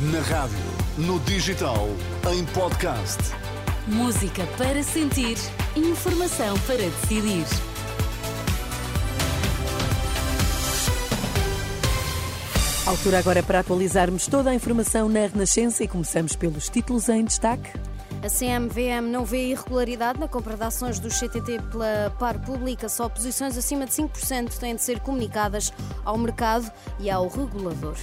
Na rádio, no digital, em podcast. Música para sentir, informação para decidir. Altura agora para atualizarmos toda a informação na Renascença e começamos pelos títulos em destaque. A CMVM não vê irregularidade na compra de ações do CTT pela par pública, só posições acima de 5% têm de ser comunicadas ao mercado e ao regulador.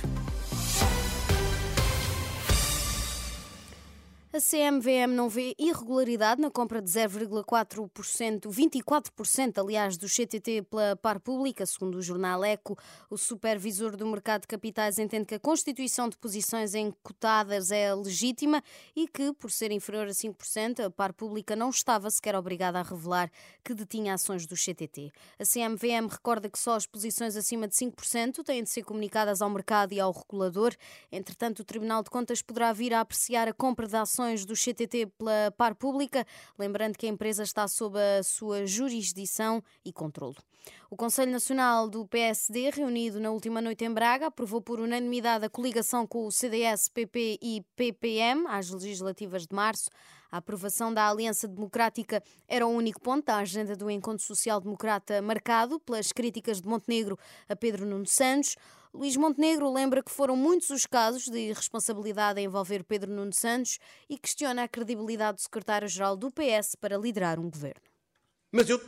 A CMVM não vê irregularidade na compra de 0,4%, 24% aliás, do CTT pela par pública, segundo o jornal Eco. O supervisor do mercado de capitais entende que a constituição de posições em cotadas é legítima e que, por ser inferior a 5%, a par pública não estava sequer obrigada a revelar que detinha ações do CTT. A CMVM recorda que só as posições acima de 5% têm de ser comunicadas ao mercado e ao regulador. Entretanto, o Tribunal de Contas poderá vir a apreciar a compra de ações do CTT pela par pública, lembrando que a empresa está sob a sua jurisdição e controlo. O Conselho Nacional do PSD, reunido na última noite em Braga, aprovou por unanimidade a coligação com o CDS, PP e PPM às legislativas de março. A aprovação da Aliança Democrática era o único ponto da agenda do Encontro Social Democrata marcado pelas críticas de Montenegro a Pedro Nuno Santos. Luís Montenegro lembra que foram muitos os casos de irresponsabilidade a envolver Pedro Nuno Santos e questiona a credibilidade do secretário-geral do PS para liderar um governo. Mas eu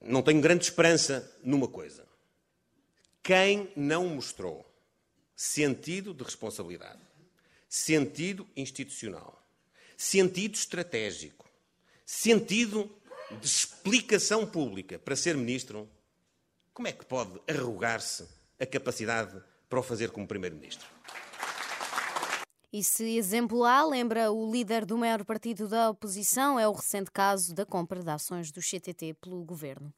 não tenho grande esperança numa coisa. Quem não mostrou sentido de responsabilidade, sentido institucional, sentido estratégico, sentido de explicação pública para ser ministro, como é que pode arrogar-se a capacidade para o fazer como Primeiro-Ministro. E se exemplo A, lembra o líder do maior partido da oposição, é o recente caso da compra de ações do CTT pelo governo.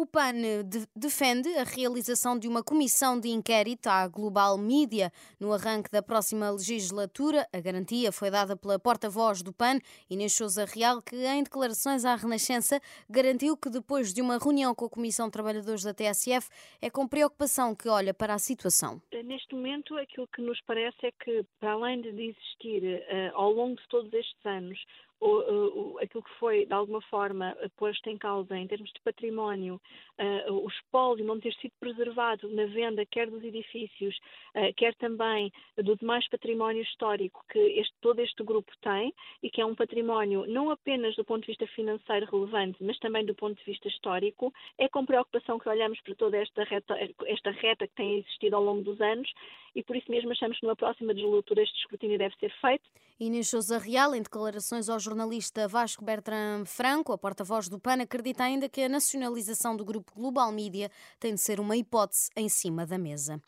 O PAN de defende a realização de uma comissão de inquérito à Global Media no arranque da próxima legislatura. A garantia foi dada pela porta-voz do PAN, Inês Souza Real, que em declarações à Renascença garantiu que depois de uma reunião com a Comissão de Trabalhadores da TSF é com preocupação que olha para a situação. Neste momento, aquilo que nos parece é que, para além de existir uh, ao longo de todos estes anos o, o, aquilo que foi, de alguma forma, posto em causa em termos de património, uh, o espólio não ter sido preservado na venda, quer dos edifícios, uh, quer também do demais património histórico que este, todo este grupo tem, e que é um património não apenas do ponto de vista financeiro relevante, mas também do ponto de vista histórico, é com preocupação que olhamos para toda esta reta, esta reta que tem existido ao longo dos anos e por isso mesmo achamos que numa próxima legislatura este escrutínio deve ser feito. Inês Sousa Real, em declarações ao jornalista Vasco Bertrand Franco, a porta-voz do PAN, acredita ainda que a nacionalização do grupo Global Media tem de ser uma hipótese em cima da mesa.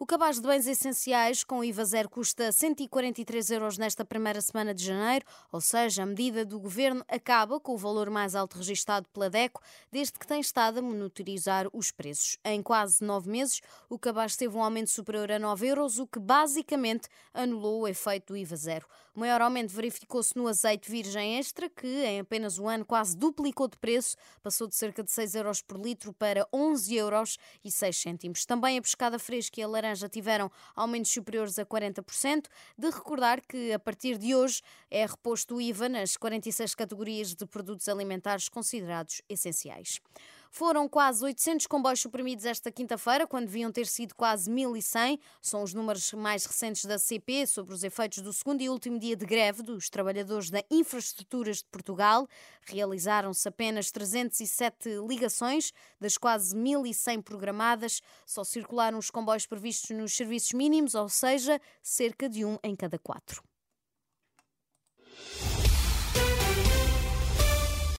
O cabaz de bens essenciais com IVA zero custa 143 euros nesta primeira semana de janeiro, ou seja, a medida do governo acaba com o valor mais alto registado pela DECO desde que tem estado a monitorizar os preços. Em quase nove meses, o cabaz teve um aumento superior a 9 euros, o que basicamente anulou o efeito do IVA zero. O maior aumento verificou-se no azeite virgem extra, que em apenas um ano quase duplicou de preço, passou de cerca de 6 euros por litro para 11 euros e 6 cêntimos. Também a pescada fresca e a laranja laranja tiveram aumentos superiores a 40%. De recordar que a partir de hoje é reposto o IVA nas 46 categorias de produtos alimentares considerados essenciais. Foram quase 800 comboios suprimidos esta quinta-feira, quando deviam ter sido quase 1.100. São os números mais recentes da CP sobre os efeitos do segundo e último dia de greve dos trabalhadores da Infraestruturas de Portugal. Realizaram-se apenas 307 ligações, das quase 1.100 programadas. Só circularam os comboios previstos nos serviços mínimos, ou seja, cerca de um em cada quatro.